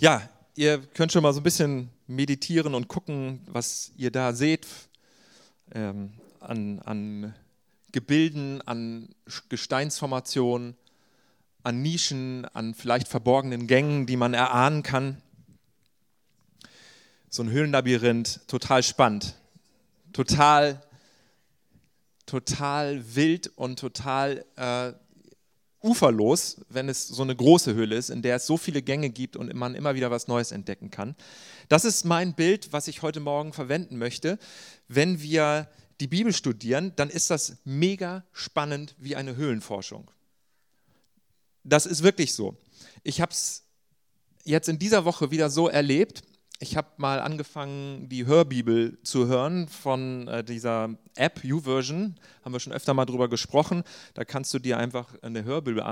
Ja, ihr könnt schon mal so ein bisschen meditieren und gucken, was ihr da seht ähm, an, an Gebilden, an Gesteinsformationen, an Nischen, an vielleicht verborgenen Gängen, die man erahnen kann. So ein Höhlenlabyrinth, total spannend, total, total wild und total äh, uferlos, wenn es so eine große Höhle ist, in der es so viele Gänge gibt und man immer wieder was Neues entdecken kann. Das ist mein Bild, was ich heute Morgen verwenden möchte. Wenn wir die Bibel studieren, dann ist das mega spannend wie eine Höhlenforschung. Das ist wirklich so. Ich habe es jetzt in dieser Woche wieder so erlebt, ich habe mal angefangen, die Hörbibel zu hören von äh, dieser App YouVersion. Haben wir schon öfter mal drüber gesprochen. Da kannst du dir einfach eine Hörbibel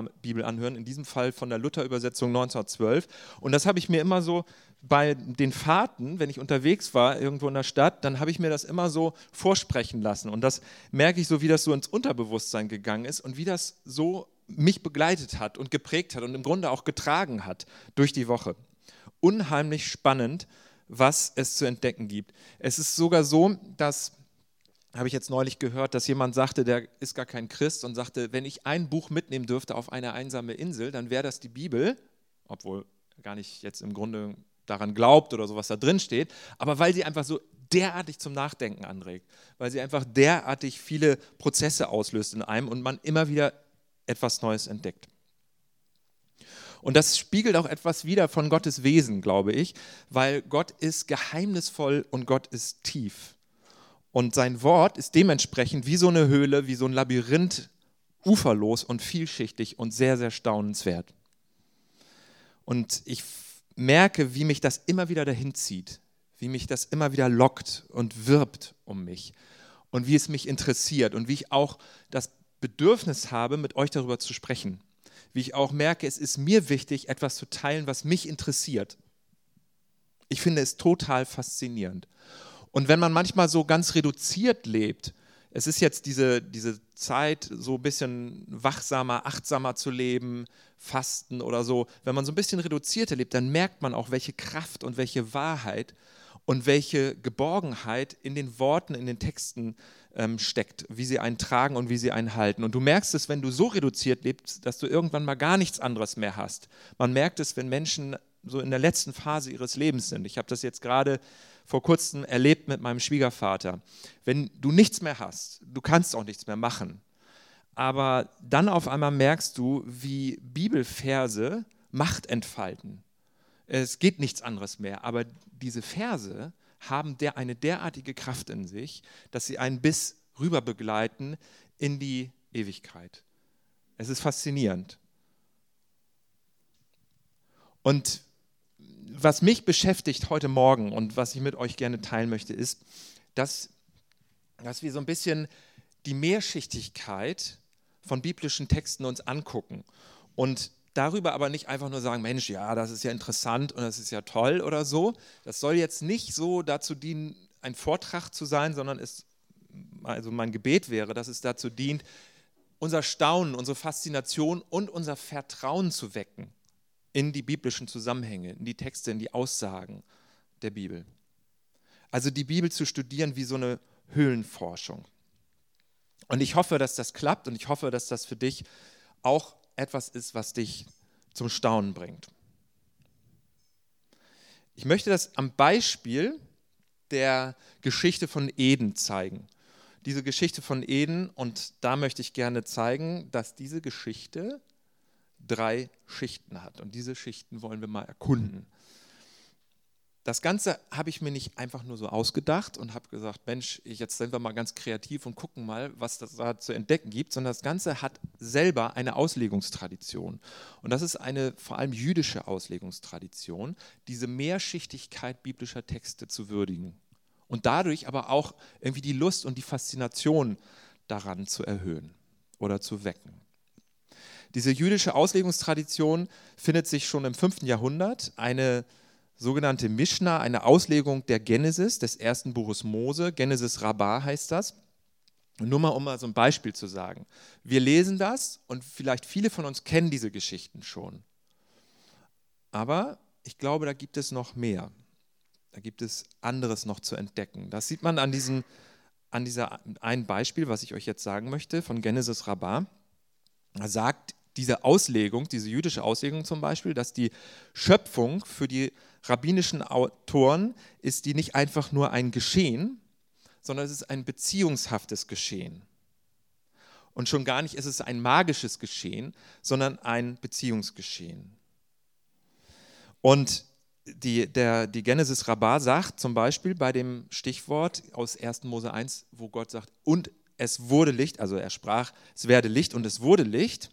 anhören, in diesem Fall von der Luther-Übersetzung 1912. Und das habe ich mir immer so bei den Fahrten, wenn ich unterwegs war, irgendwo in der Stadt, dann habe ich mir das immer so vorsprechen lassen. Und das merke ich so, wie das so ins Unterbewusstsein gegangen ist und wie das so mich begleitet hat und geprägt hat und im Grunde auch getragen hat durch die Woche unheimlich spannend, was es zu entdecken gibt. Es ist sogar so, dass, habe ich jetzt neulich gehört, dass jemand sagte, der ist gar kein Christ und sagte, wenn ich ein Buch mitnehmen dürfte auf eine einsame Insel, dann wäre das die Bibel, obwohl er gar nicht jetzt im Grunde daran glaubt oder so, was da drin steht, aber weil sie einfach so derartig zum Nachdenken anregt, weil sie einfach derartig viele Prozesse auslöst in einem und man immer wieder etwas Neues entdeckt. Und das spiegelt auch etwas wider von Gottes Wesen, glaube ich, weil Gott ist geheimnisvoll und Gott ist tief. Und sein Wort ist dementsprechend wie so eine Höhle, wie so ein Labyrinth, uferlos und vielschichtig und sehr, sehr staunenswert. Und ich merke, wie mich das immer wieder dahin zieht, wie mich das immer wieder lockt und wirbt um mich und wie es mich interessiert und wie ich auch das Bedürfnis habe, mit euch darüber zu sprechen wie ich auch merke, es ist mir wichtig, etwas zu teilen, was mich interessiert. Ich finde es total faszinierend. Und wenn man manchmal so ganz reduziert lebt, es ist jetzt diese, diese Zeit, so ein bisschen wachsamer, achtsamer zu leben, fasten oder so. Wenn man so ein bisschen reduzierter lebt, dann merkt man auch, welche Kraft und welche Wahrheit und welche Geborgenheit in den Worten, in den Texten ähm, steckt, wie sie einen tragen und wie sie einen halten. Und du merkst es, wenn du so reduziert lebst, dass du irgendwann mal gar nichts anderes mehr hast. Man merkt es, wenn Menschen so in der letzten Phase ihres Lebens sind. Ich habe das jetzt gerade vor kurzem erlebt mit meinem Schwiegervater. Wenn du nichts mehr hast, du kannst auch nichts mehr machen, aber dann auf einmal merkst du, wie Bibelverse Macht entfalten. Es geht nichts anderes mehr, aber diese Verse haben der, eine derartige Kraft in sich, dass sie einen bis rüber begleiten in die Ewigkeit. Es ist faszinierend. Und was mich beschäftigt heute Morgen und was ich mit euch gerne teilen möchte, ist, dass, dass wir so ein bisschen die Mehrschichtigkeit von biblischen Texten uns angucken und darüber aber nicht einfach nur sagen, Mensch, ja, das ist ja interessant und das ist ja toll oder so. Das soll jetzt nicht so dazu dienen, ein Vortrag zu sein, sondern es, also mein Gebet wäre, dass es dazu dient, unser Staunen, unsere Faszination und unser Vertrauen zu wecken in die biblischen Zusammenhänge, in die Texte, in die Aussagen der Bibel. Also die Bibel zu studieren wie so eine Höhlenforschung. Und ich hoffe, dass das klappt und ich hoffe, dass das für dich auch etwas ist, was dich zum Staunen bringt. Ich möchte das am Beispiel der Geschichte von Eden zeigen. Diese Geschichte von Eden, und da möchte ich gerne zeigen, dass diese Geschichte drei Schichten hat. Und diese Schichten wollen wir mal erkunden. Das Ganze habe ich mir nicht einfach nur so ausgedacht und habe gesagt, Mensch, jetzt sind wir mal ganz kreativ und gucken mal, was das da zu entdecken gibt, sondern das Ganze hat selber eine Auslegungstradition. Und das ist eine vor allem jüdische Auslegungstradition, diese Mehrschichtigkeit biblischer Texte zu würdigen. Und dadurch aber auch irgendwie die Lust und die Faszination daran zu erhöhen oder zu wecken. Diese jüdische Auslegungstradition findet sich schon im 5. Jahrhundert. Eine sogenannte Mishnah, eine Auslegung der Genesis, des ersten Buches Mose. Genesis Rabbah heißt das. Nur mal, um mal so ein Beispiel zu sagen. Wir lesen das und vielleicht viele von uns kennen diese Geschichten schon. Aber ich glaube, da gibt es noch mehr. Da gibt es anderes noch zu entdecken. Das sieht man an diesem an dieser ein Beispiel, was ich euch jetzt sagen möchte, von Genesis Rabbah. Da sagt diese Auslegung, diese jüdische Auslegung zum Beispiel, dass die Schöpfung für die rabbinischen Autoren ist die nicht einfach nur ein Geschehen, sondern es ist ein beziehungshaftes Geschehen. Und schon gar nicht ist es ein magisches Geschehen, sondern ein Beziehungsgeschehen. Und die, der, die Genesis Rabbah sagt zum Beispiel bei dem Stichwort aus 1. Mose 1, wo Gott sagt, und es wurde Licht, also er sprach, es werde Licht und es wurde Licht.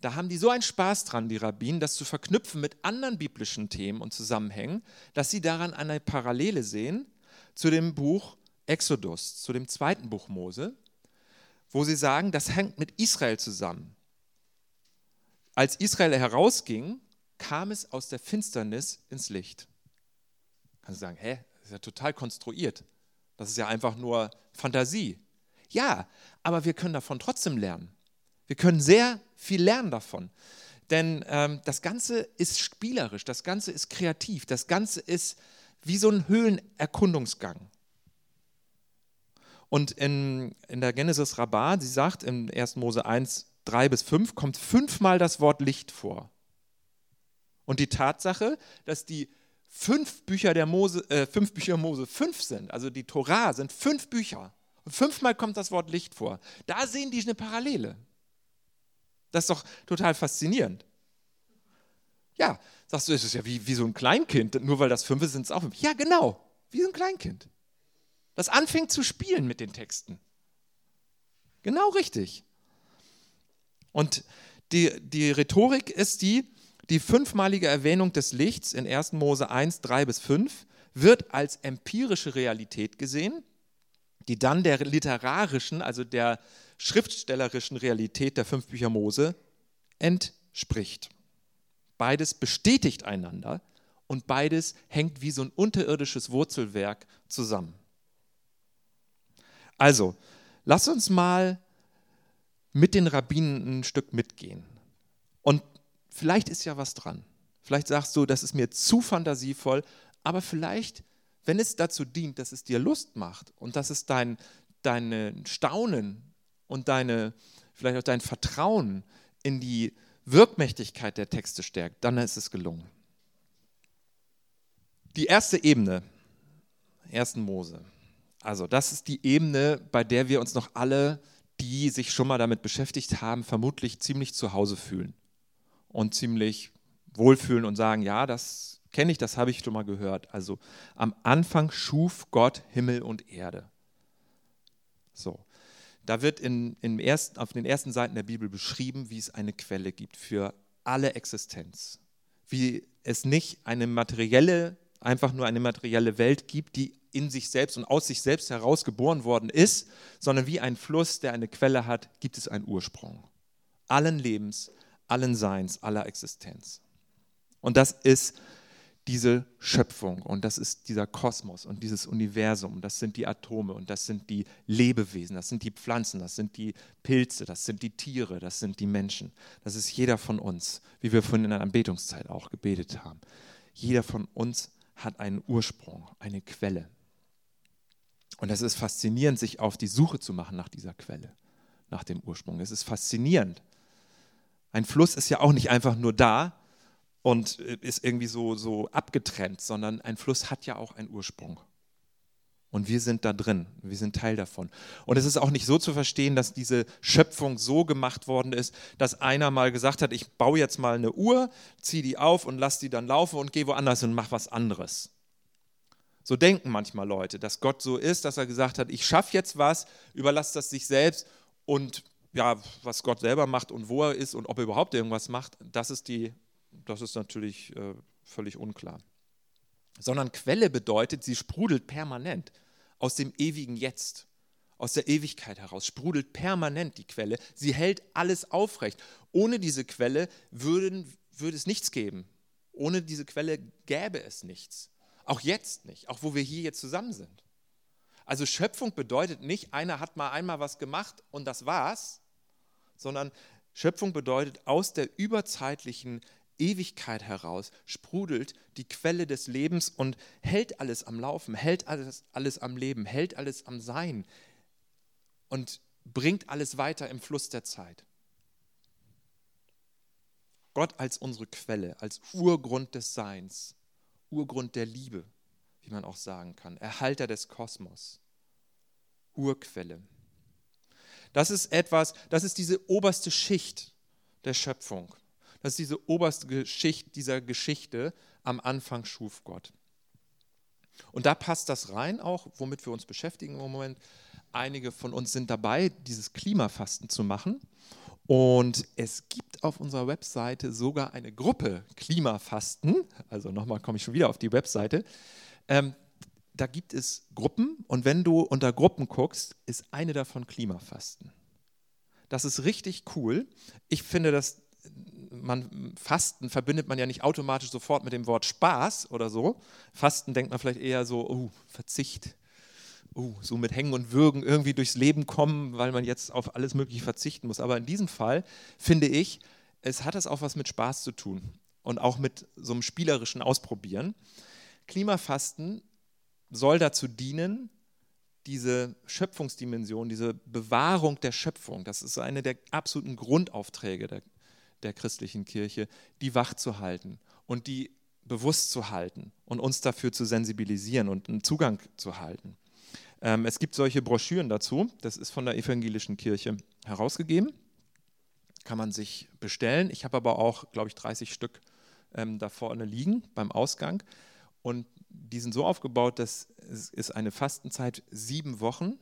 Da haben die so einen Spaß dran, die Rabbinen, das zu verknüpfen mit anderen biblischen Themen und Zusammenhängen, dass sie daran eine Parallele sehen zu dem Buch Exodus, zu dem zweiten Buch Mose, wo sie sagen, das hängt mit Israel zusammen. Als Israel herausging, kam es aus der Finsternis ins Licht. Kannst du sagen, hä, das ist ja total konstruiert. Das ist ja einfach nur Fantasie. Ja, aber wir können davon trotzdem lernen. Wir können sehr viel lernen davon. Denn ähm, das Ganze ist spielerisch, das Ganze ist kreativ, das Ganze ist wie so ein Höhlenerkundungsgang. Und in, in der Genesis Rabbah, sie sagt im 1. Mose 1, 3 bis 5, kommt fünfmal das Wort Licht vor. Und die Tatsache, dass die fünf Bücher der Mose, äh, fünf Bücher Mose fünf sind, also die Torah sind fünf Bücher. Und fünfmal kommt das Wort Licht vor. Da sehen die eine Parallele. Das ist doch total faszinierend. Ja, sagst du, es ist ja wie, wie so ein Kleinkind, nur weil das fünf ist, sind es auch fünf. Ja, genau, wie so ein Kleinkind. Das anfängt zu spielen mit den Texten. Genau richtig. Und die, die Rhetorik ist die, die fünfmalige Erwähnung des Lichts in 1. Mose 1, 3 bis 5 wird als empirische Realität gesehen, die dann der literarischen, also der schriftstellerischen Realität der fünf Bücher Mose entspricht. Beides bestätigt einander und beides hängt wie so ein unterirdisches Wurzelwerk zusammen. Also, lass uns mal mit den Rabbinen ein Stück mitgehen und vielleicht ist ja was dran. Vielleicht sagst du, das ist mir zu fantasievoll, aber vielleicht, wenn es dazu dient, dass es dir Lust macht und dass es dein, dein Staunen und deine, vielleicht auch dein Vertrauen in die Wirkmächtigkeit der Texte stärkt, dann ist es gelungen. Die erste Ebene, 1. Mose. Also das ist die Ebene, bei der wir uns noch alle, die sich schon mal damit beschäftigt haben, vermutlich ziemlich zu Hause fühlen und ziemlich wohlfühlen und sagen, ja, das kenne ich, das habe ich schon mal gehört. Also am Anfang schuf Gott Himmel und Erde. So. Da wird in, in ersten, auf den ersten Seiten der Bibel beschrieben, wie es eine Quelle gibt für alle Existenz. Wie es nicht eine materielle, einfach nur eine materielle Welt gibt, die in sich selbst und aus sich selbst heraus geboren worden ist, sondern wie ein Fluss, der eine Quelle hat, gibt es einen Ursprung. Allen Lebens, allen Seins, aller Existenz. Und das ist diese Schöpfung und das ist dieser Kosmos und dieses Universum. Das sind die Atome und das sind die Lebewesen, das sind die Pflanzen, das sind die Pilze, das sind die Tiere, das sind die Menschen. Das ist jeder von uns, wie wir vorhin in der Anbetungszeit auch gebetet haben. Jeder von uns hat einen Ursprung, eine Quelle. Und es ist faszinierend, sich auf die Suche zu machen nach dieser Quelle, nach dem Ursprung. Es ist faszinierend, ein Fluss ist ja auch nicht einfach nur da und äh, ist irgendwie so, so abgetrennt, sondern ein Fluss hat ja auch einen Ursprung. Und wir sind da drin, wir sind Teil davon. Und es ist auch nicht so zu verstehen, dass diese Schöpfung so gemacht worden ist, dass einer mal gesagt hat, ich baue jetzt mal eine Uhr, ziehe die auf und lasse die dann laufen und gehe woanders und mache was anderes. So denken manchmal Leute, dass Gott so ist, dass er gesagt hat, ich schaffe jetzt was, überlasse das sich selbst und ja, was Gott selber macht und wo er ist und ob er überhaupt irgendwas macht, das ist, die, das ist natürlich äh, völlig unklar. Sondern Quelle bedeutet, sie sprudelt permanent aus dem ewigen Jetzt, aus der Ewigkeit heraus, sprudelt permanent die Quelle. Sie hält alles aufrecht. Ohne diese Quelle würden, würde es nichts geben. Ohne diese Quelle gäbe es nichts. Auch jetzt nicht, auch wo wir hier jetzt zusammen sind. Also Schöpfung bedeutet nicht, einer hat mal einmal was gemacht und das war's, sondern Schöpfung bedeutet aus der überzeitlichen, Ewigkeit heraus sprudelt die Quelle des Lebens und hält alles am Laufen, hält alles, alles am Leben, hält alles am Sein und bringt alles weiter im Fluss der Zeit. Gott als unsere Quelle, als Urgrund des Seins, Urgrund der Liebe, wie man auch sagen kann, Erhalter des Kosmos, Urquelle. Das ist etwas, das ist diese oberste Schicht der Schöpfung. Das ist diese oberste Schicht dieser Geschichte. Am Anfang schuf Gott. Und da passt das rein auch, womit wir uns beschäftigen im Moment. Einige von uns sind dabei, dieses Klimafasten zu machen. Und es gibt auf unserer Webseite sogar eine Gruppe Klimafasten. Also nochmal komme ich schon wieder auf die Webseite. Ähm, da gibt es Gruppen und wenn du unter Gruppen guckst, ist eine davon Klimafasten. Das ist richtig cool. Ich finde das, man, Fasten verbindet man ja nicht automatisch sofort mit dem Wort Spaß oder so. Fasten denkt man vielleicht eher so, oh, Verzicht, oh, so mit Hängen und Würgen irgendwie durchs Leben kommen, weil man jetzt auf alles Mögliche verzichten muss. Aber in diesem Fall finde ich, es hat das auch was mit Spaß zu tun und auch mit so einem spielerischen Ausprobieren. Klimafasten soll dazu dienen, diese Schöpfungsdimension, diese Bewahrung der Schöpfung, das ist eine der absoluten Grundaufträge der, der christlichen Kirche, die wach zu halten und die bewusst zu halten und uns dafür zu sensibilisieren und einen Zugang zu halten. Ähm, es gibt solche Broschüren dazu, das ist von der evangelischen Kirche herausgegeben, kann man sich bestellen. Ich habe aber auch, glaube ich, 30 Stück ähm, da vorne liegen beim Ausgang. Und die sind so aufgebaut, dass es ist eine Fastenzeit sieben Wochen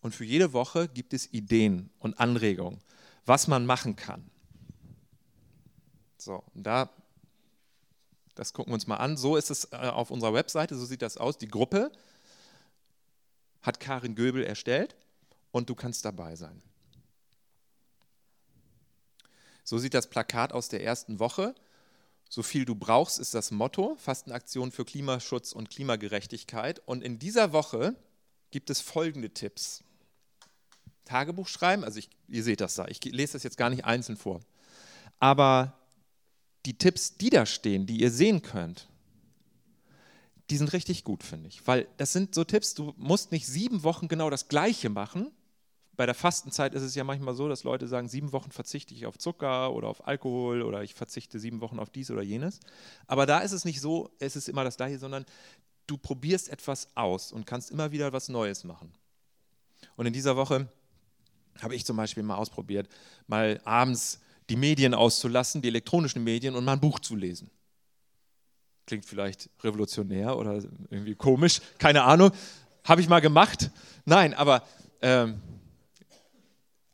und für jede Woche gibt es Ideen und Anregungen, was man machen kann. So, und da, das gucken wir uns mal an. So ist es äh, auf unserer Webseite, so sieht das aus. Die Gruppe hat Karin Göbel erstellt und du kannst dabei sein. So sieht das Plakat aus der ersten Woche. So viel du brauchst ist das Motto, Fastenaktion für Klimaschutz und Klimagerechtigkeit. Und in dieser Woche gibt es folgende Tipps. Tagebuch schreiben, also ich, ihr seht das da, ich lese das jetzt gar nicht einzeln vor. Aber die Tipps, die da stehen, die ihr sehen könnt, die sind richtig gut, finde ich. Weil das sind so Tipps, du musst nicht sieben Wochen genau das Gleiche machen, bei der Fastenzeit ist es ja manchmal so, dass Leute sagen, sieben Wochen verzichte ich auf Zucker oder auf Alkohol oder ich verzichte sieben Wochen auf dies oder jenes. Aber da ist es nicht so, es ist immer das Gleiche, sondern du probierst etwas aus und kannst immer wieder was Neues machen. Und in dieser Woche habe ich zum Beispiel mal ausprobiert, mal abends die Medien auszulassen, die elektronischen Medien und mal ein Buch zu lesen. Klingt vielleicht revolutionär oder irgendwie komisch, keine Ahnung. Habe ich mal gemacht. Nein, aber ähm,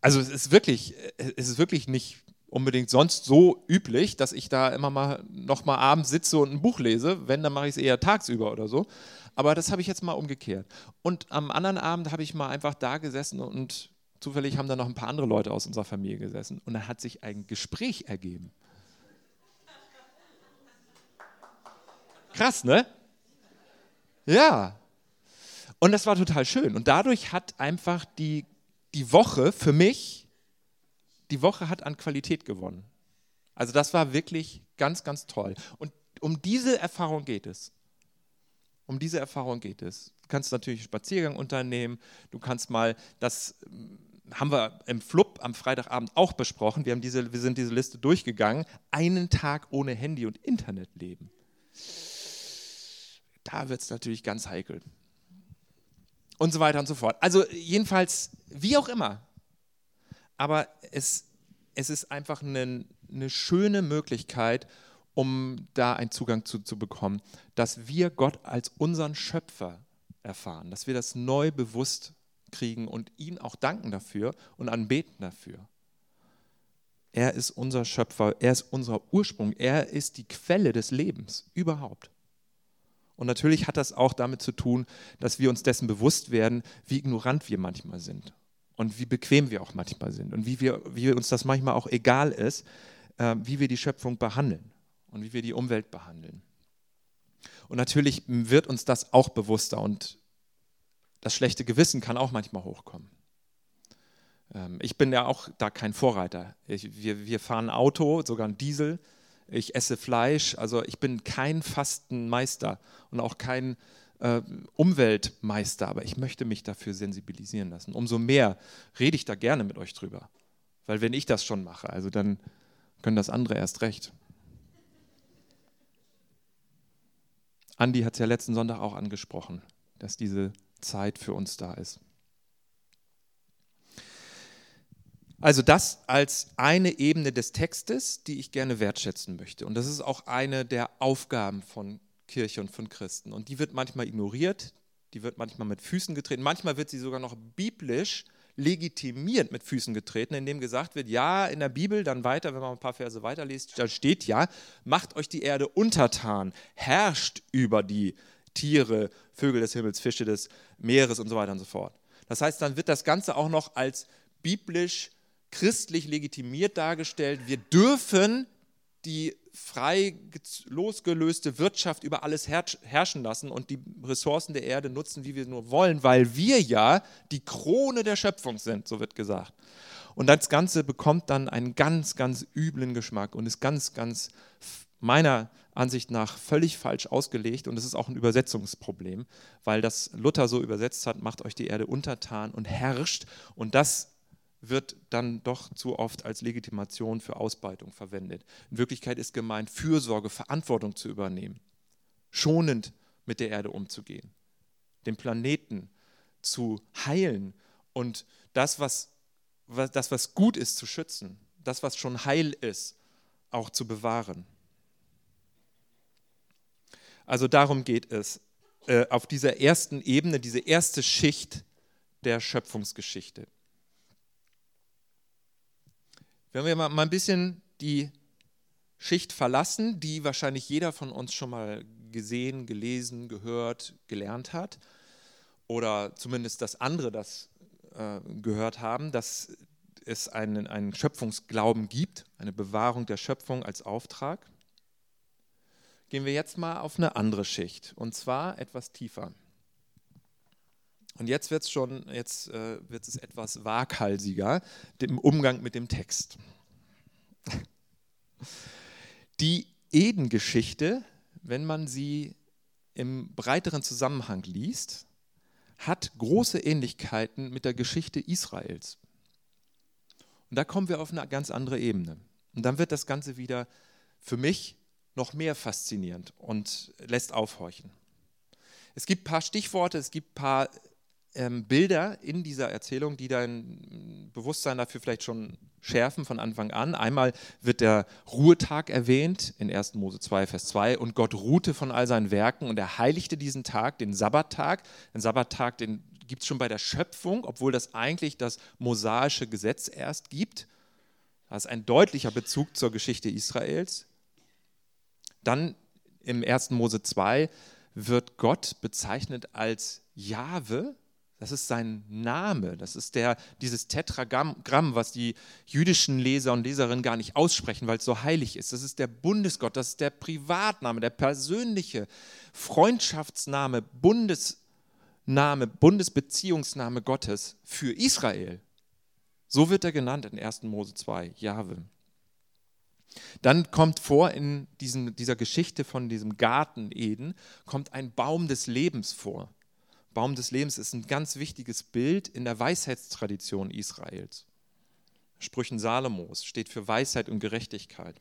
also es ist wirklich, es ist wirklich nicht unbedingt sonst so üblich, dass ich da immer mal noch mal abends sitze und ein Buch lese. Wenn, dann mache ich es eher tagsüber oder so. Aber das habe ich jetzt mal umgekehrt. Und am anderen Abend habe ich mal einfach da gesessen und zufällig haben da noch ein paar andere Leute aus unserer Familie gesessen. Und dann hat sich ein Gespräch ergeben. Krass, ne? Ja. Und das war total schön. Und dadurch hat einfach die die Woche für mich, die Woche hat an Qualität gewonnen. Also das war wirklich ganz, ganz toll. Und um diese Erfahrung geht es. Um diese Erfahrung geht es. Kannst natürlich einen Spaziergang unternehmen. Du kannst mal, das hm, haben wir im Flub am Freitagabend auch besprochen. Wir, haben diese, wir sind diese Liste durchgegangen. Einen Tag ohne Handy und Internet leben. Da wird es natürlich ganz heikel und so weiter und so fort. Also jedenfalls, wie auch immer. Aber es, es ist einfach eine, eine schöne Möglichkeit, um da einen Zugang zu, zu bekommen, dass wir Gott als unseren Schöpfer erfahren, dass wir das neu bewusst kriegen und ihn auch danken dafür und anbeten dafür. Er ist unser Schöpfer, er ist unser Ursprung, er ist die Quelle des Lebens überhaupt. Und natürlich hat das auch damit zu tun, dass wir uns dessen bewusst werden, wie ignorant wir manchmal sind und wie bequem wir auch manchmal sind und wie, wir, wie uns das manchmal auch egal ist, äh, wie wir die Schöpfung behandeln und wie wir die Umwelt behandeln. Und natürlich wird uns das auch bewusster und das schlechte Gewissen kann auch manchmal hochkommen. Ähm, ich bin ja auch da kein Vorreiter. Ich, wir, wir fahren Auto, sogar ein Diesel, ich esse Fleisch. Also ich bin kein Fastenmeister und auch kein äh, Umweltmeister, aber ich möchte mich dafür sensibilisieren lassen. Umso mehr rede ich da gerne mit euch drüber. Weil wenn ich das schon mache, also dann können das andere erst recht. Andi hat es ja letzten Sonntag auch angesprochen, dass diese Zeit für uns da ist. Also das als eine Ebene des Textes, die ich gerne wertschätzen möchte. Und das ist auch eine der Aufgaben von Kirche und von Christen. Und die wird manchmal ignoriert, die wird manchmal mit Füßen getreten, manchmal wird sie sogar noch biblisch legitimiert mit Füßen getreten, indem gesagt wird, ja, in der Bibel, dann weiter, wenn man ein paar Verse weiterliest, da steht ja, macht euch die Erde untertan, herrscht über die Tiere, Vögel des Himmels, Fische des Meeres und so weiter und so fort. Das heißt, dann wird das Ganze auch noch als biblisch christlich legitimiert dargestellt. Wir dürfen die frei losgelöste Wirtschaft über alles herrschen lassen und die Ressourcen der Erde nutzen, wie wir nur wollen, weil wir ja die Krone der Schöpfung sind, so wird gesagt. Und das Ganze bekommt dann einen ganz, ganz üblen Geschmack und ist ganz, ganz meiner Ansicht nach völlig falsch ausgelegt und es ist auch ein Übersetzungsproblem, weil das Luther so übersetzt hat, macht euch die Erde untertan und herrscht und das wird dann doch zu oft als Legitimation für Ausbeutung verwendet. In Wirklichkeit ist gemeint, Fürsorge, Verantwortung zu übernehmen, schonend mit der Erde umzugehen, den Planeten zu heilen und das, was, das, was gut ist, zu schützen, das, was schon heil ist, auch zu bewahren. Also darum geht es äh, auf dieser ersten Ebene, diese erste Schicht der Schöpfungsgeschichte. Wenn wir mal ein bisschen die Schicht verlassen, die wahrscheinlich jeder von uns schon mal gesehen, gelesen, gehört, gelernt hat, oder zumindest, dass andere das äh, gehört haben, dass es einen, einen Schöpfungsglauben gibt, eine Bewahrung der Schöpfung als Auftrag, gehen wir jetzt mal auf eine andere Schicht, und zwar etwas tiefer. Und jetzt wird es schon, jetzt äh, wird es etwas waghalsiger im Umgang mit dem Text. Die Eden-Geschichte, wenn man sie im breiteren Zusammenhang liest, hat große Ähnlichkeiten mit der Geschichte Israels. Und da kommen wir auf eine ganz andere Ebene. Und dann wird das Ganze wieder für mich noch mehr faszinierend und lässt aufhorchen. Es gibt ein paar Stichworte, es gibt ein paar ähm, Bilder in dieser Erzählung, die dein Bewusstsein dafür vielleicht schon schärfen von Anfang an. Einmal wird der Ruhetag erwähnt in 1. Mose 2, Vers 2 und Gott ruhte von all seinen Werken und er heiligte diesen Tag, den Sabbattag. Den Sabbattag, den gibt es schon bei der Schöpfung, obwohl das eigentlich das mosaische Gesetz erst gibt. Das ist ein deutlicher Bezug zur Geschichte Israels. Dann im 1. Mose 2 wird Gott bezeichnet als Jahwe, das ist sein Name, das ist der, dieses Tetragramm, was die jüdischen Leser und Leserinnen gar nicht aussprechen, weil es so heilig ist. Das ist der Bundesgott, das ist der Privatname, der persönliche Freundschaftsname, Bundesname, Bundesbeziehungsname Gottes für Israel. So wird er genannt in 1. Mose 2, Jahwe. Dann kommt vor in diesem, dieser Geschichte von diesem Garten Eden, kommt ein Baum des Lebens vor. Baum des Lebens ist ein ganz wichtiges Bild in der Weisheitstradition Israels. Sprüchen Salomos steht für Weisheit und Gerechtigkeit.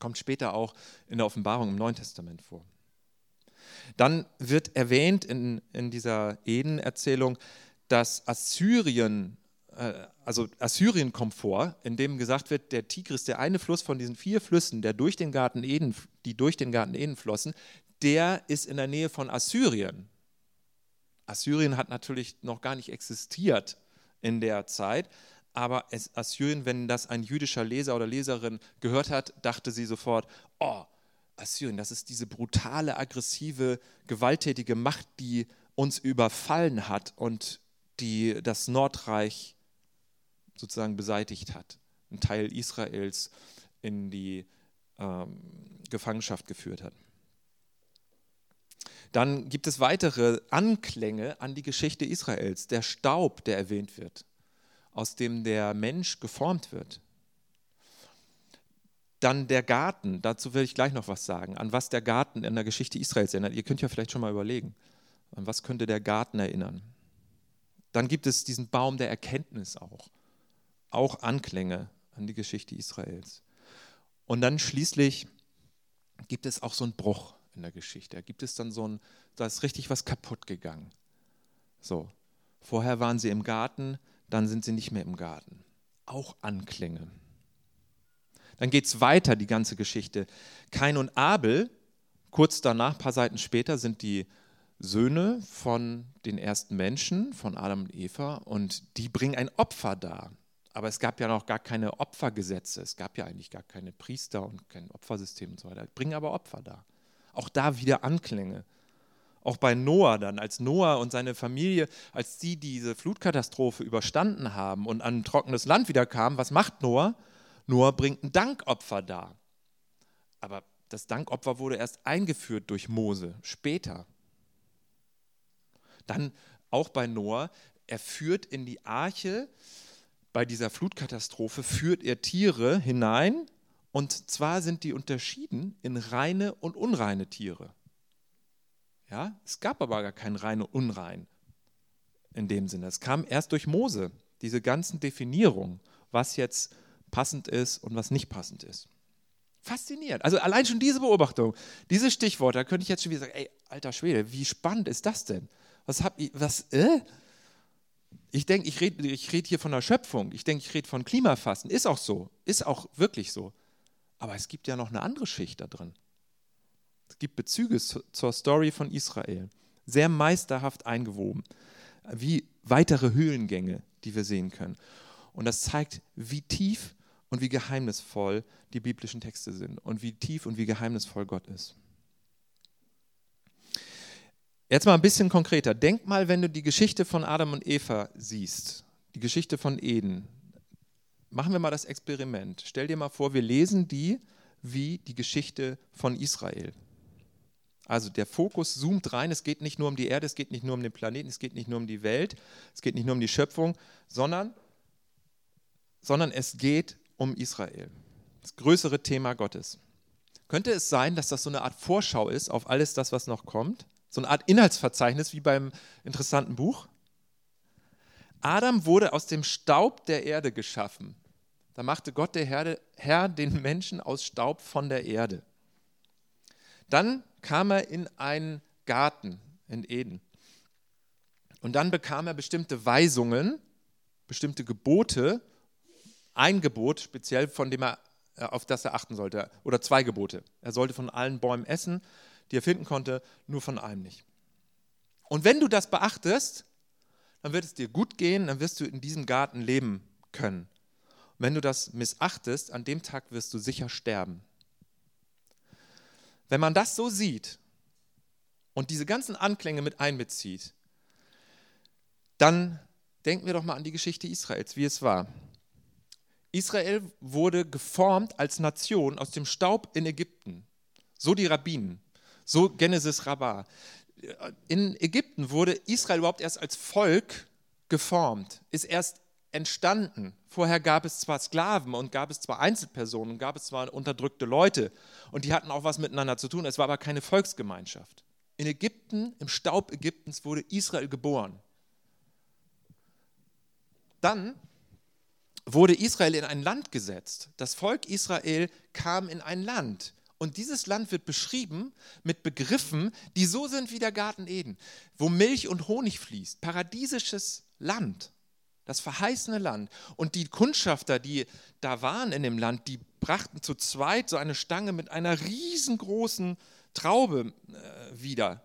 Kommt später auch in der Offenbarung im Neuen Testament vor. Dann wird erwähnt in, in dieser Eden-Erzählung, dass Assyrien, äh, also Assyrien kommt vor, in dem gesagt wird, der Tigris, der eine Fluss von diesen vier Flüssen, der durch den Garten Eden, die durch den Garten Eden flossen, der ist in der Nähe von Assyrien. Assyrien hat natürlich noch gar nicht existiert in der Zeit, aber es, Assyrien, wenn das ein jüdischer Leser oder Leserin gehört hat, dachte sie sofort, oh, Assyrien, das ist diese brutale, aggressive, gewalttätige Macht, die uns überfallen hat und die das Nordreich sozusagen beseitigt hat, einen Teil Israels in die ähm, Gefangenschaft geführt hat. Dann gibt es weitere Anklänge an die Geschichte Israels. Der Staub, der erwähnt wird, aus dem der Mensch geformt wird. Dann der Garten, dazu werde ich gleich noch was sagen, an was der Garten in der Geschichte Israels erinnert. Ihr könnt ja vielleicht schon mal überlegen, an was könnte der Garten erinnern. Dann gibt es diesen Baum der Erkenntnis auch, auch Anklänge an die Geschichte Israels. Und dann schließlich gibt es auch so einen Bruch in der Geschichte. Da gibt es dann so ein, da ist richtig was kaputt gegangen. So, vorher waren sie im Garten, dann sind sie nicht mehr im Garten. Auch Anklänge. Dann geht es weiter, die ganze Geschichte. Kain und Abel, kurz danach, ein paar Seiten später, sind die Söhne von den ersten Menschen, von Adam und Eva, und die bringen ein Opfer dar. Aber es gab ja noch gar keine Opfergesetze, es gab ja eigentlich gar keine Priester und kein Opfersystem und so weiter. Bringen aber Opfer dar. Auch da wieder Anklänge. Auch bei Noah dann, als Noah und seine Familie, als sie diese Flutkatastrophe überstanden haben und an ein trockenes Land wieder kamen, was macht Noah? Noah bringt ein Dankopfer dar. Aber das Dankopfer wurde erst eingeführt durch Mose, später. Dann auch bei Noah, er führt in die Arche, bei dieser Flutkatastrophe führt er Tiere hinein, und zwar sind die unterschieden in reine und unreine Tiere. Ja, es gab aber gar kein rein und unrein in dem Sinne. Es kam erst durch Mose, diese ganzen Definierungen, was jetzt passend ist und was nicht passend ist. Faszinierend. Also allein schon diese Beobachtung, diese Stichworte, da könnte ich jetzt schon wieder sagen, ey, alter Schwede, wie spannend ist das denn? Was hab ich, was, äh? Ich denke, ich rede ich red hier von der Schöpfung. Ich denke, ich rede von Klimafasten. Ist auch so. Ist auch wirklich so. Aber es gibt ja noch eine andere Schicht da drin. Es gibt Bezüge zur Story von Israel. Sehr meisterhaft eingewoben. Wie weitere Höhlengänge, die wir sehen können. Und das zeigt, wie tief und wie geheimnisvoll die biblischen Texte sind und wie tief und wie geheimnisvoll Gott ist. Jetzt mal ein bisschen konkreter. Denk mal, wenn du die Geschichte von Adam und Eva siehst, die Geschichte von Eden. Machen wir mal das Experiment. Stell dir mal vor, wir lesen die wie die Geschichte von Israel. Also der Fokus zoomt rein. Es geht nicht nur um die Erde, es geht nicht nur um den Planeten, es geht nicht nur um die Welt, es geht nicht nur um die Schöpfung, sondern sondern es geht um Israel. Das größere Thema Gottes. Könnte es sein, dass das so eine Art Vorschau ist auf alles das, was noch kommt? So eine Art Inhaltsverzeichnis wie beim interessanten Buch? Adam wurde aus dem Staub der Erde geschaffen. Da machte Gott der Herde, Herr den Menschen aus Staub von der Erde. Dann kam er in einen Garten in Eden. Und dann bekam er bestimmte Weisungen, bestimmte Gebote ein Gebot speziell, von dem er, äh, auf das er achten sollte, oder zwei Gebote. Er sollte von allen Bäumen essen, die er finden konnte, nur von einem nicht. Und wenn du das beachtest, dann wird es dir gut gehen, dann wirst du in diesem Garten leben können. Und wenn du das missachtest, an dem Tag wirst du sicher sterben. Wenn man das so sieht und diese ganzen Anklänge mit einbezieht, dann denken wir doch mal an die Geschichte Israels, wie es war. Israel wurde geformt als Nation aus dem Staub in Ägypten. So die Rabbinen, so Genesis Rabbah. In Ägypten wurde Israel überhaupt erst als Volk geformt, ist erst entstanden. Vorher gab es zwar Sklaven und gab es zwar Einzelpersonen und gab es zwar unterdrückte Leute und die hatten auch was miteinander zu tun, es war aber keine Volksgemeinschaft. In Ägypten, im Staub Ägyptens wurde Israel geboren. Dann wurde Israel in ein Land gesetzt. Das Volk Israel kam in ein Land. Und dieses Land wird beschrieben mit Begriffen, die so sind wie der Garten Eden, wo Milch und Honig fließt. Paradiesisches Land, das verheißene Land. Und die Kundschafter, die da waren in dem Land, die brachten zu zweit so eine Stange mit einer riesengroßen Traube äh, wieder.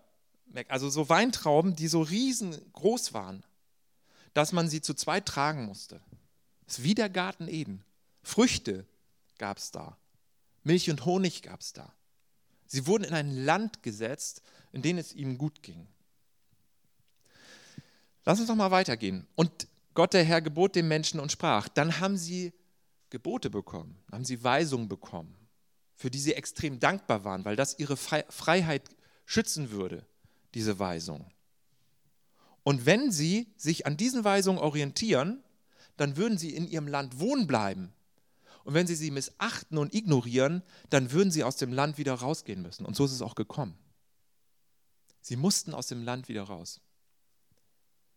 Also so Weintrauben, die so riesengroß waren, dass man sie zu zweit tragen musste. Es ist wie der Garten Eden. Früchte gab es da. Milch und Honig gab es da. Sie wurden in ein Land gesetzt, in dem es ihnen gut ging. Lass uns noch mal weitergehen. Und Gott der Herr gebot dem Menschen und sprach. Dann haben sie Gebote bekommen, haben sie Weisungen bekommen, für die sie extrem dankbar waren, weil das ihre Freiheit schützen würde, diese Weisung. Und wenn sie sich an diesen Weisungen orientieren, dann würden sie in ihrem Land wohnen bleiben. Und wenn sie sie missachten und ignorieren, dann würden sie aus dem Land wieder rausgehen müssen. Und so ist es auch gekommen. Sie mussten aus dem Land wieder raus.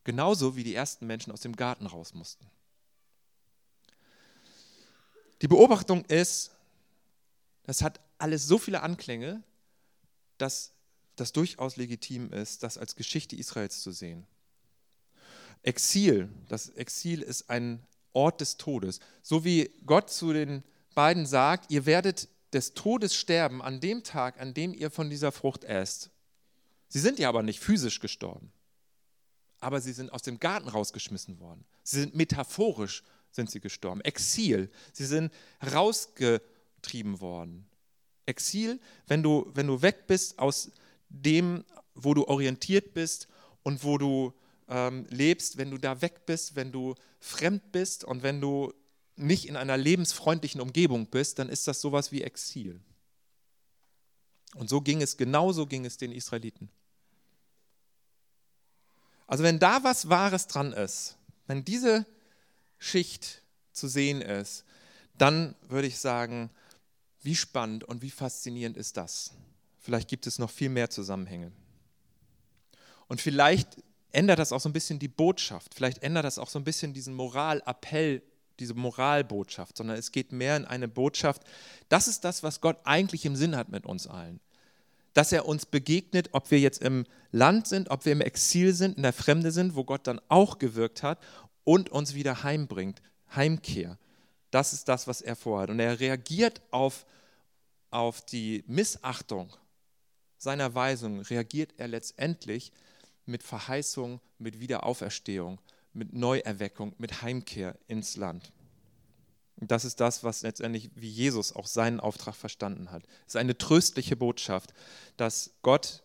Genauso wie die ersten Menschen aus dem Garten raus mussten. Die Beobachtung ist, das hat alles so viele Anklänge, dass das durchaus legitim ist, das als Geschichte Israels zu sehen. Exil, das Exil ist ein Ort des Todes. So wie Gott zu den beiden sagt, ihr werdet des Todes sterben an dem Tag, an dem ihr von dieser Frucht esst. Sie sind ja aber nicht physisch gestorben, aber sie sind aus dem Garten rausgeschmissen worden. Sie sind metaphorisch sind sie gestorben. Exil, sie sind rausgetrieben worden. Exil, wenn du, wenn du weg bist aus dem, wo du orientiert bist und wo du ähm, lebst, wenn du da weg bist, wenn du fremd bist und wenn du nicht in einer lebensfreundlichen Umgebung bist, dann ist das sowas wie Exil. Und so ging es, genauso ging es den Israeliten. Also wenn da was Wahres dran ist, wenn diese Schicht zu sehen ist, dann würde ich sagen, wie spannend und wie faszinierend ist das? Vielleicht gibt es noch viel mehr Zusammenhänge. Und vielleicht ändert das auch so ein bisschen die Botschaft. Vielleicht ändert das auch so ein bisschen diesen Moralappell, diese Moralbotschaft, sondern es geht mehr in eine Botschaft. Das ist das, was Gott eigentlich im Sinn hat mit uns allen. Dass er uns begegnet, ob wir jetzt im Land sind, ob wir im Exil sind, in der Fremde sind, wo Gott dann auch gewirkt hat und uns wieder heimbringt. Heimkehr. Das ist das, was er vorhat. Und er reagiert auf, auf die Missachtung seiner Weisung, reagiert er letztendlich mit Verheißung, mit Wiederauferstehung, mit Neuerweckung, mit Heimkehr ins Land. Und das ist das, was letztendlich, wie Jesus auch seinen Auftrag verstanden hat. Es ist eine tröstliche Botschaft, dass Gott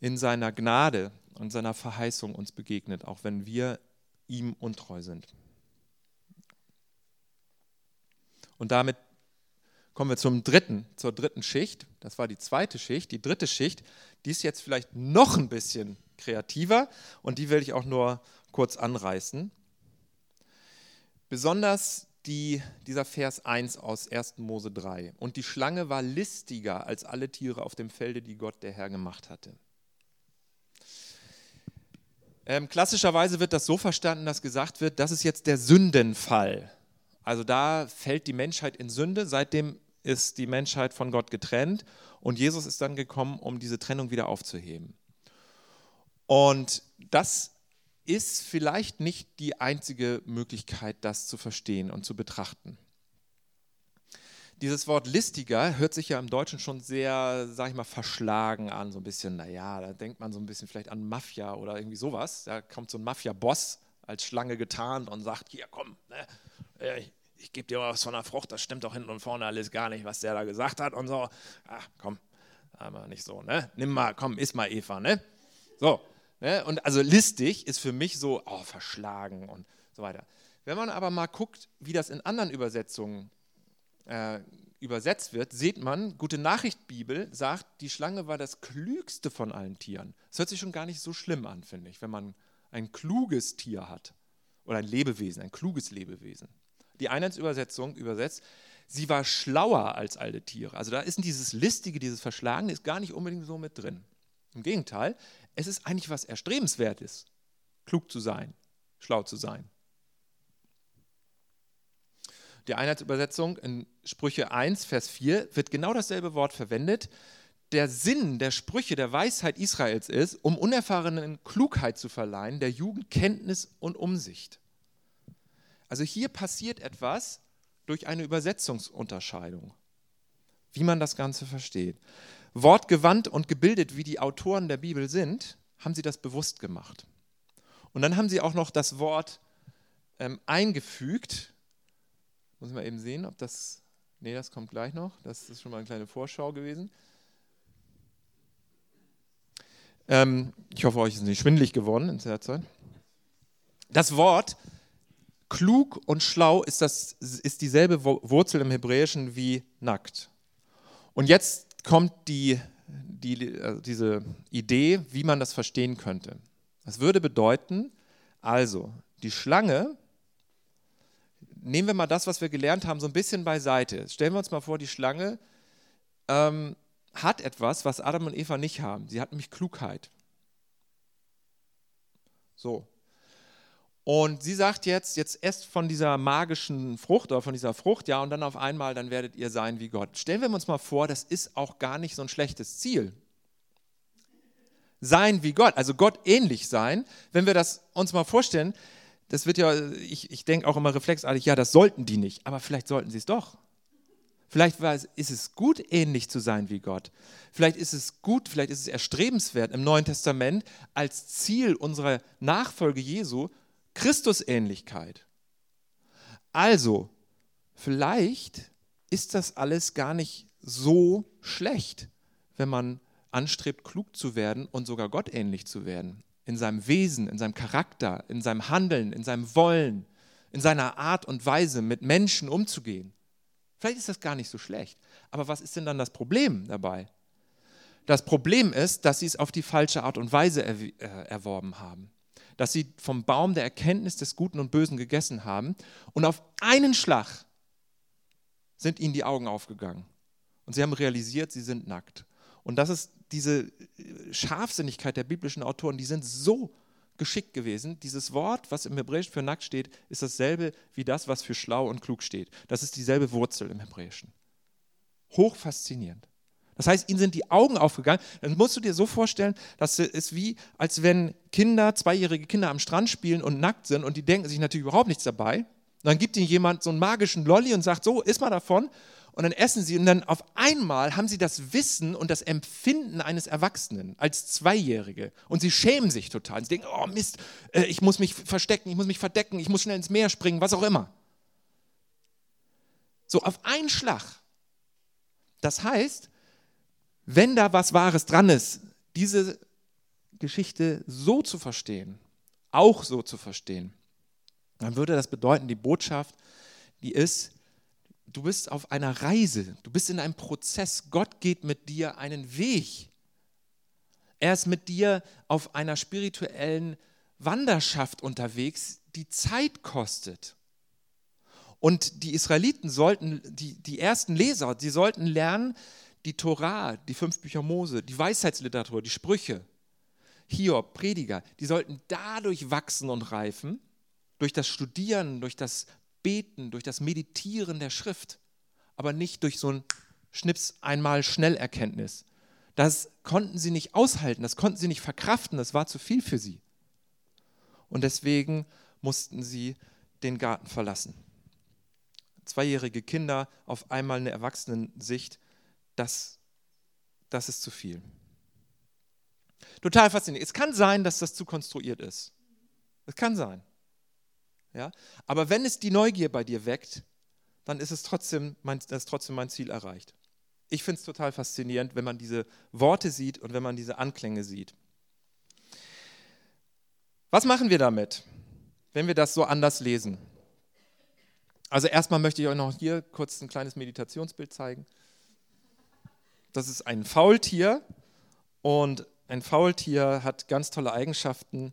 in seiner Gnade und seiner Verheißung uns begegnet, auch wenn wir ihm untreu sind. Und damit kommen wir zum dritten, zur dritten Schicht. Das war die zweite Schicht. Die dritte Schicht, die ist jetzt vielleicht noch ein bisschen kreativer und die will ich auch nur kurz anreißen. Besonders die, dieser Vers 1 aus 1. Mose 3. Und die Schlange war listiger als alle Tiere auf dem Felde, die Gott der Herr gemacht hatte. Ähm, klassischerweise wird das so verstanden, dass gesagt wird, das ist jetzt der Sündenfall. Also da fällt die Menschheit in Sünde, seitdem ist die Menschheit von Gott getrennt und Jesus ist dann gekommen, um diese Trennung wieder aufzuheben. Und das ist vielleicht nicht die einzige Möglichkeit, das zu verstehen und zu betrachten. Dieses Wort listiger hört sich ja im Deutschen schon sehr, sag ich mal, verschlagen an, so ein bisschen, naja, da denkt man so ein bisschen vielleicht an Mafia oder irgendwie sowas. Da kommt so ein Mafia-Boss als Schlange getarnt und sagt, hier komm, ne, ich, ich gebe dir was von der Frucht, das stimmt doch hinten und vorne alles gar nicht, was der da gesagt hat und so. Ach komm, aber nicht so, ne? Nimm mal, komm, iss mal Eva, ne? So, ne? Und also listig ist für mich so, oh, verschlagen und so weiter. Wenn man aber mal guckt, wie das in anderen Übersetzungen äh, übersetzt wird, sieht man, Gute Nachricht Bibel sagt, die Schlange war das klügste von allen Tieren. Das hört sich schon gar nicht so schlimm an, finde ich, wenn man ein kluges Tier hat oder ein Lebewesen, ein kluges Lebewesen. Die Einheitsübersetzung übersetzt, sie war schlauer als alle Tiere. Also da ist dieses Listige, dieses Verschlagene, ist gar nicht unbedingt so mit drin. Im Gegenteil, es ist eigentlich was Erstrebenswertes, klug zu sein, schlau zu sein. Die Einheitsübersetzung in Sprüche 1, Vers 4 wird genau dasselbe Wort verwendet. Der Sinn der Sprüche der Weisheit Israels ist, um Unerfahrenen Klugheit zu verleihen, der Jugend Kenntnis und Umsicht. Also hier passiert etwas durch eine Übersetzungsunterscheidung, wie man das Ganze versteht. Wortgewandt und gebildet, wie die Autoren der Bibel sind, haben sie das bewusst gemacht. Und dann haben sie auch noch das Wort ähm, eingefügt. Muss ich mal eben sehen, ob das. Nee, das kommt gleich noch. Das ist schon mal eine kleine Vorschau gewesen. Ähm, ich hoffe, euch ist nicht schwindlig geworden in der Zeit. Das Wort klug und schlau ist, das, ist dieselbe Wurzel im Hebräischen wie nackt. Und jetzt kommt die, die, also diese Idee, wie man das verstehen könnte. Das würde bedeuten, also die Schlange, nehmen wir mal das, was wir gelernt haben, so ein bisschen beiseite. Stellen wir uns mal vor, die Schlange ähm, hat etwas, was Adam und Eva nicht haben. Sie hat nämlich Klugheit. So. Und sie sagt jetzt, jetzt esst von dieser magischen Frucht oder von dieser Frucht, ja, und dann auf einmal, dann werdet ihr sein wie Gott. Stellen wir uns mal vor, das ist auch gar nicht so ein schlechtes Ziel. Sein wie Gott, also Gott ähnlich sein, wenn wir das uns mal vorstellen, das wird ja, ich, ich denke auch immer reflexartig, ja, das sollten die nicht, aber vielleicht sollten sie es doch. Vielleicht ist es gut, ähnlich zu sein wie Gott. Vielleicht ist es gut, vielleicht ist es erstrebenswert im Neuen Testament als Ziel unserer Nachfolge Jesu Christusähnlichkeit. Also, vielleicht ist das alles gar nicht so schlecht, wenn man anstrebt, klug zu werden und sogar gottähnlich zu werden in seinem Wesen, in seinem Charakter, in seinem Handeln, in seinem Wollen, in seiner Art und Weise mit Menschen umzugehen. Vielleicht ist das gar nicht so schlecht. Aber was ist denn dann das Problem dabei? Das Problem ist, dass sie es auf die falsche Art und Weise äh, erworben haben. Dass sie vom Baum der Erkenntnis des Guten und Bösen gegessen haben und auf einen Schlag sind ihnen die Augen aufgegangen. Und sie haben realisiert, sie sind nackt. Und das ist diese Scharfsinnigkeit der biblischen Autoren, die sind so geschickt gewesen. Dieses Wort, was im Hebräischen für nackt steht, ist dasselbe wie das, was für schlau und klug steht. Das ist dieselbe Wurzel im Hebräischen. Hoch faszinierend. Das heißt, ihnen sind die Augen aufgegangen. Dann musst du dir so vorstellen, das ist wie, als wenn Kinder, zweijährige Kinder am Strand spielen und nackt sind und die denken sich natürlich überhaupt nichts dabei. Und dann gibt ihnen jemand so einen magischen Lolli und sagt, so, iss mal davon und dann essen sie und dann auf einmal haben sie das Wissen und das Empfinden eines Erwachsenen als Zweijährige und sie schämen sich total. Sie denken, oh Mist, äh, ich muss mich verstecken, ich muss mich verdecken, ich muss schnell ins Meer springen, was auch immer. So auf einen Schlag. Das heißt, wenn da was Wahres dran ist, diese Geschichte so zu verstehen, auch so zu verstehen, dann würde das bedeuten, die Botschaft, die ist, du bist auf einer Reise, du bist in einem Prozess. Gott geht mit dir einen Weg. Er ist mit dir auf einer spirituellen Wanderschaft unterwegs, die Zeit kostet. Und die Israeliten sollten, die, die ersten Leser, die sollten lernen, die Torah, die fünf Bücher Mose, die Weisheitsliteratur, die Sprüche, Hiob, Prediger, die sollten dadurch wachsen und reifen, durch das Studieren, durch das Beten, durch das Meditieren der Schrift, aber nicht durch so ein Schnips einmal Schnellerkenntnis. Das konnten sie nicht aushalten, das konnten sie nicht verkraften, das war zu viel für sie. Und deswegen mussten sie den Garten verlassen. Zweijährige Kinder auf einmal eine Erwachsenensicht, das, das ist zu viel. Total faszinierend. Es kann sein, dass das zu konstruiert ist. Es kann sein. Ja? Aber wenn es die Neugier bei dir weckt, dann ist es trotzdem mein, ist trotzdem mein Ziel erreicht. Ich finde es total faszinierend, wenn man diese Worte sieht und wenn man diese Anklänge sieht. Was machen wir damit, wenn wir das so anders lesen? Also erstmal möchte ich euch noch hier kurz ein kleines Meditationsbild zeigen. Das ist ein Faultier und ein Faultier hat ganz tolle Eigenschaften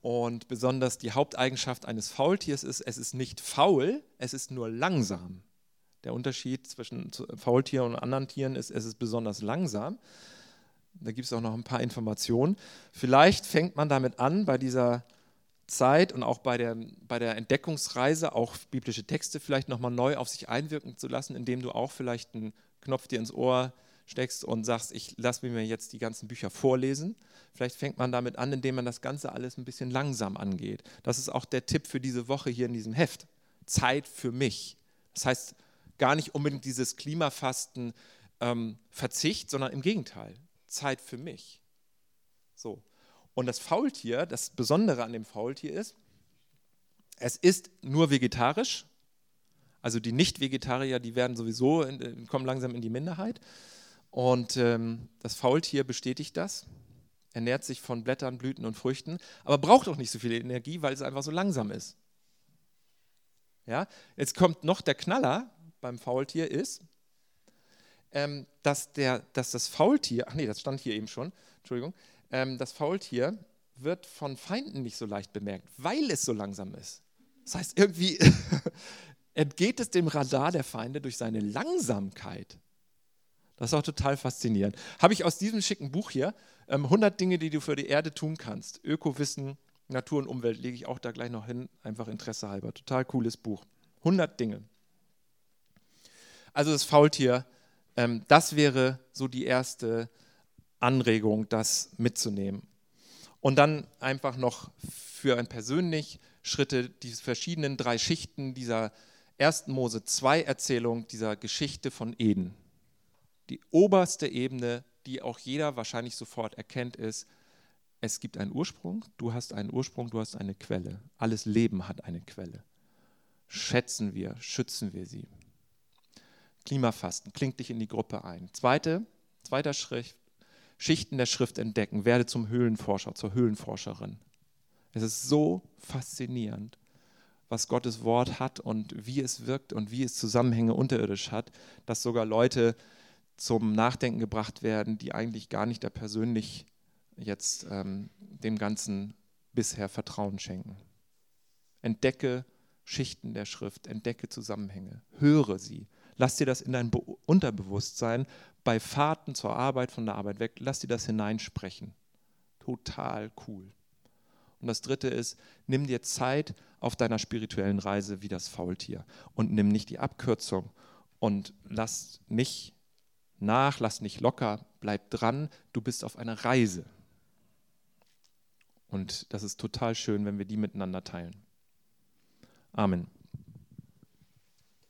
und besonders die Haupteigenschaft eines Faultiers ist, es ist nicht faul, es ist nur langsam. Der Unterschied zwischen Faultier und anderen Tieren ist, es ist besonders langsam. Da gibt es auch noch ein paar Informationen. Vielleicht fängt man damit an, bei dieser Zeit und auch bei der, bei der Entdeckungsreise auch biblische Texte vielleicht nochmal neu auf sich einwirken zu lassen, indem du auch vielleicht einen Knopf dir ins Ohr steckst und sagst, ich lasse mir jetzt die ganzen Bücher vorlesen. Vielleicht fängt man damit an, indem man das Ganze alles ein bisschen langsam angeht. Das ist auch der Tipp für diese Woche hier in diesem Heft. Zeit für mich. Das heißt gar nicht unbedingt dieses Klimafasten ähm, Verzicht, sondern im Gegenteil. Zeit für mich. So. Und das Faultier, das Besondere an dem Faultier ist, es ist nur vegetarisch. Also die Nicht-Vegetarier, die werden sowieso, in, kommen langsam in die Minderheit. Und ähm, das Faultier bestätigt das, ernährt sich von Blättern, Blüten und Früchten, aber braucht auch nicht so viel Energie, weil es einfach so langsam ist. Ja? Jetzt kommt noch der Knaller beim Faultier ist, ähm, dass, der, dass das Faultier, ach nee, das stand hier eben schon, Entschuldigung, ähm, das Faultier wird von Feinden nicht so leicht bemerkt, weil es so langsam ist. Das heißt, irgendwie entgeht es dem Radar der Feinde durch seine Langsamkeit. Das ist auch total faszinierend. Habe ich aus diesem schicken Buch hier, 100 ähm, Dinge, die du für die Erde tun kannst. Ökowissen, Natur und Umwelt lege ich auch da gleich noch hin, einfach Interesse halber. Total cooles Buch. 100 Dinge. Also das Faultier, ähm, das wäre so die erste Anregung, das mitzunehmen. Und dann einfach noch für ein persönlich Schritte, die verschiedenen drei Schichten dieser 1. Mose 2 Erzählung, dieser Geschichte von Eden. Die oberste Ebene, die auch jeder wahrscheinlich sofort erkennt, ist, es gibt einen Ursprung, du hast einen Ursprung, du hast eine Quelle. Alles Leben hat eine Quelle. Schätzen wir, schützen wir sie. Klimafasten, klingt dich in die Gruppe ein. Zweite, zweiter Schritt, Schichten der Schrift entdecken, werde zum Höhlenforscher, zur Höhlenforscherin. Es ist so faszinierend, was Gottes Wort hat und wie es wirkt und wie es Zusammenhänge unterirdisch hat, dass sogar Leute zum Nachdenken gebracht werden, die eigentlich gar nicht da persönlich jetzt ähm, dem Ganzen bisher Vertrauen schenken. Entdecke Schichten der Schrift, entdecke Zusammenhänge, höre sie, lass dir das in dein Unterbewusstsein bei Fahrten zur Arbeit, von der Arbeit weg, lass dir das hineinsprechen. Total cool. Und das dritte ist, nimm dir Zeit auf deiner spirituellen Reise wie das Faultier und nimm nicht die Abkürzung und lass nicht nach, lass nicht locker, bleib dran, du bist auf einer Reise. Und das ist total schön, wenn wir die miteinander teilen. Amen.